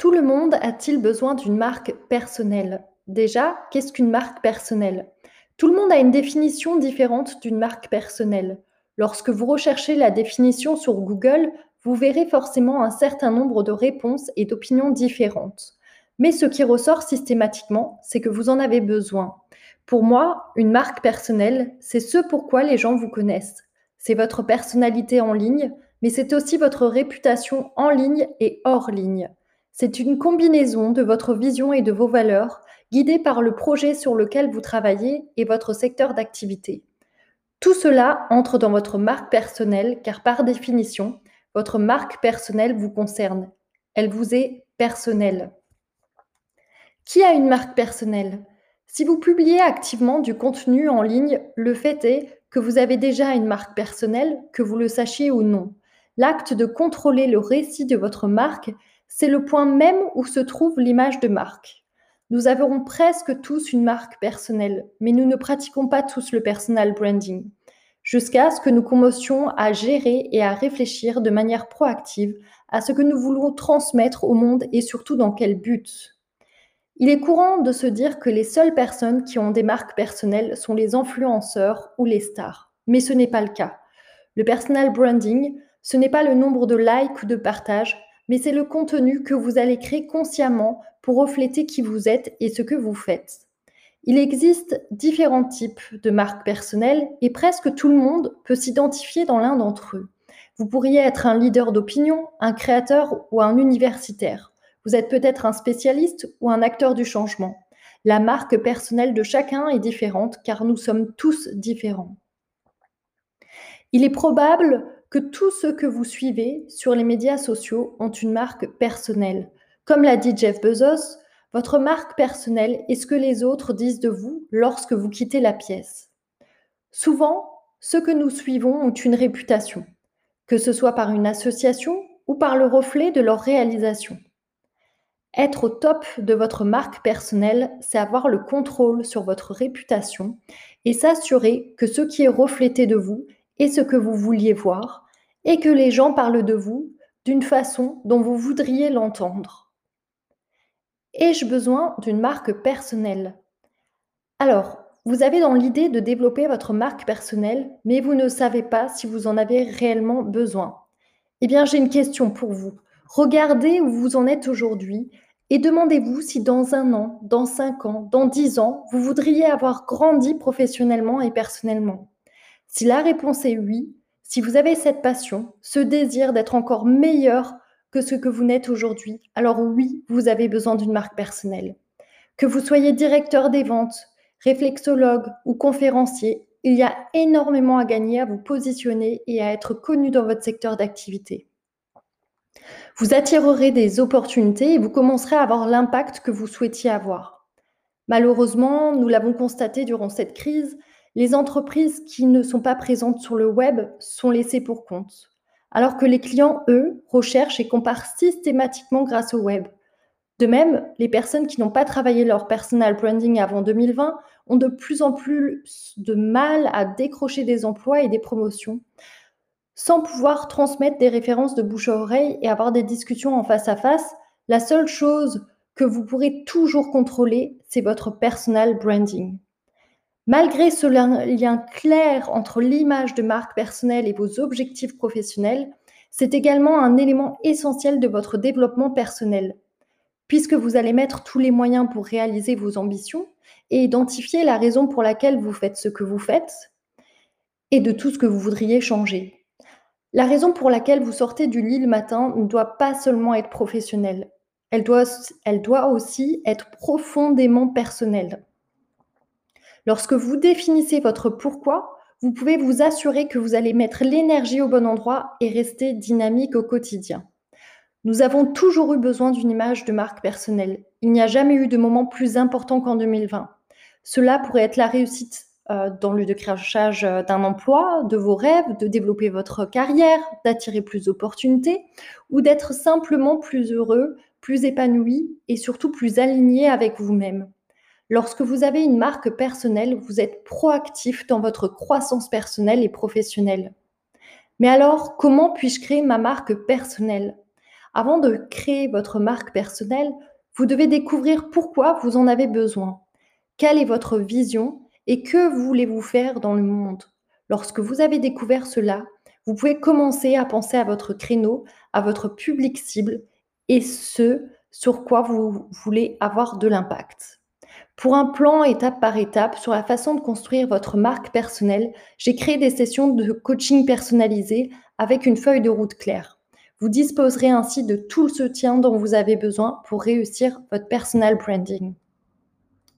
Tout le monde a-t-il besoin d'une marque personnelle? Déjà, qu'est-ce qu'une marque personnelle? Tout le monde a une définition différente d'une marque personnelle. Lorsque vous recherchez la définition sur Google, vous verrez forcément un certain nombre de réponses et d'opinions différentes. Mais ce qui ressort systématiquement, c'est que vous en avez besoin. Pour moi, une marque personnelle, c'est ce pourquoi les gens vous connaissent. C'est votre personnalité en ligne, mais c'est aussi votre réputation en ligne et hors ligne. C'est une combinaison de votre vision et de vos valeurs, guidée par le projet sur lequel vous travaillez et votre secteur d'activité. Tout cela entre dans votre marque personnelle car par définition, votre marque personnelle vous concerne. Elle vous est personnelle. Qui a une marque personnelle? Si vous publiez activement du contenu en ligne, le fait est que vous avez déjà une marque personnelle, que vous le sachiez ou non. L'acte de contrôler le récit de votre marque, c'est le point même où se trouve l'image de marque. Nous avons presque tous une marque personnelle, mais nous ne pratiquons pas tous le personal branding, jusqu'à ce que nous commencions à gérer et à réfléchir de manière proactive à ce que nous voulons transmettre au monde et surtout dans quel but. Il est courant de se dire que les seules personnes qui ont des marques personnelles sont les influenceurs ou les stars, mais ce n'est pas le cas. Le personal branding, ce n'est pas le nombre de likes ou de partages, mais c'est le contenu que vous allez créer consciemment pour refléter qui vous êtes et ce que vous faites. Il existe différents types de marques personnelles et presque tout le monde peut s'identifier dans l'un d'entre eux. Vous pourriez être un leader d'opinion, un créateur ou un universitaire. Vous êtes peut-être un spécialiste ou un acteur du changement. La marque personnelle de chacun est différente car nous sommes tous différents. Il est probable que tous ceux que vous suivez sur les médias sociaux ont une marque personnelle. Comme l'a dit Jeff Bezos, votre marque personnelle est ce que les autres disent de vous lorsque vous quittez la pièce. Souvent, ceux que nous suivons ont une réputation, que ce soit par une association ou par le reflet de leur réalisation. Être au top de votre marque personnelle, c'est avoir le contrôle sur votre réputation et s'assurer que ce qui est reflété de vous et ce que vous vouliez voir, et que les gens parlent de vous d'une façon dont vous voudriez l'entendre. Ai-je besoin d'une marque personnelle? Alors, vous avez dans l'idée de développer votre marque personnelle, mais vous ne savez pas si vous en avez réellement besoin. Eh bien, j'ai une question pour vous. Regardez où vous en êtes aujourd'hui et demandez-vous si dans un an, dans cinq ans, dans dix ans, vous voudriez avoir grandi professionnellement et personnellement. Si la réponse est oui, si vous avez cette passion, ce désir d'être encore meilleur que ce que vous n'êtes aujourd'hui, alors oui, vous avez besoin d'une marque personnelle. Que vous soyez directeur des ventes, réflexologue ou conférencier, il y a énormément à gagner à vous positionner et à être connu dans votre secteur d'activité. Vous attirerez des opportunités et vous commencerez à avoir l'impact que vous souhaitiez avoir. Malheureusement, nous l'avons constaté durant cette crise, les entreprises qui ne sont pas présentes sur le web sont laissées pour compte, alors que les clients, eux, recherchent et comparent systématiquement grâce au web. De même, les personnes qui n'ont pas travaillé leur personal branding avant 2020 ont de plus en plus de mal à décrocher des emplois et des promotions, sans pouvoir transmettre des références de bouche à oreille et avoir des discussions en face à face. La seule chose que vous pourrez toujours contrôler, c'est votre personal branding. Malgré ce lien clair entre l'image de marque personnelle et vos objectifs professionnels, c'est également un élément essentiel de votre développement personnel, puisque vous allez mettre tous les moyens pour réaliser vos ambitions et identifier la raison pour laquelle vous faites ce que vous faites et de tout ce que vous voudriez changer. La raison pour laquelle vous sortez du lit le matin ne doit pas seulement être professionnelle, elle doit, elle doit aussi être profondément personnelle. Lorsque vous définissez votre pourquoi, vous pouvez vous assurer que vous allez mettre l'énergie au bon endroit et rester dynamique au quotidien. Nous avons toujours eu besoin d'une image de marque personnelle. Il n'y a jamais eu de moment plus important qu'en 2020. Cela pourrait être la réussite euh, dans le décrochage euh, d'un emploi, de vos rêves, de développer votre carrière, d'attirer plus d'opportunités ou d'être simplement plus heureux, plus épanoui et surtout plus aligné avec vous-même. Lorsque vous avez une marque personnelle, vous êtes proactif dans votre croissance personnelle et professionnelle. Mais alors, comment puis-je créer ma marque personnelle? Avant de créer votre marque personnelle, vous devez découvrir pourquoi vous en avez besoin. Quelle est votre vision et que voulez-vous faire dans le monde? Lorsque vous avez découvert cela, vous pouvez commencer à penser à votre créneau, à votre public cible et ce sur quoi vous voulez avoir de l'impact. Pour un plan étape par étape sur la façon de construire votre marque personnelle, j'ai créé des sessions de coaching personnalisées avec une feuille de route claire. Vous disposerez ainsi de tout le soutien dont vous avez besoin pour réussir votre personal branding.